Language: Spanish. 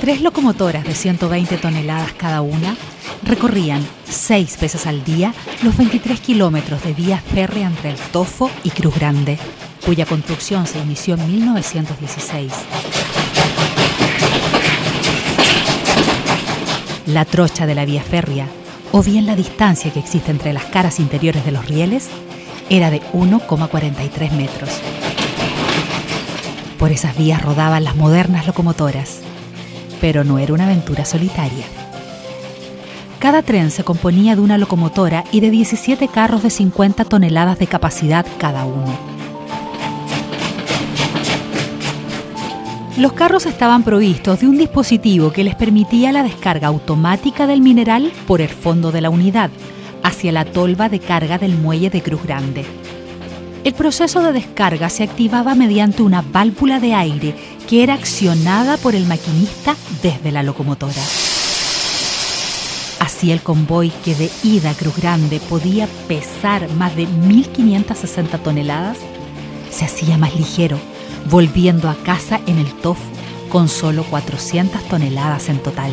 Tres locomotoras de 120 toneladas cada una recorrían seis veces al día los 23 kilómetros de vía férrea entre el Tofo y Cruz Grande, cuya construcción se inició en 1916. La trocha de la vía férrea, o bien la distancia que existe entre las caras interiores de los rieles, era de 1,43 metros. Por esas vías rodaban las modernas locomotoras, pero no era una aventura solitaria. Cada tren se componía de una locomotora y de 17 carros de 50 toneladas de capacidad cada uno. Los carros estaban provistos de un dispositivo que les permitía la descarga automática del mineral por el fondo de la unidad hacia la tolva de carga del muelle de Cruz Grande. El proceso de descarga se activaba mediante una válvula de aire que era accionada por el maquinista desde la locomotora. Así el convoy que de ida a Cruz Grande podía pesar más de 1.560 toneladas, se hacía más ligero, volviendo a casa en el TOF con solo 400 toneladas en total.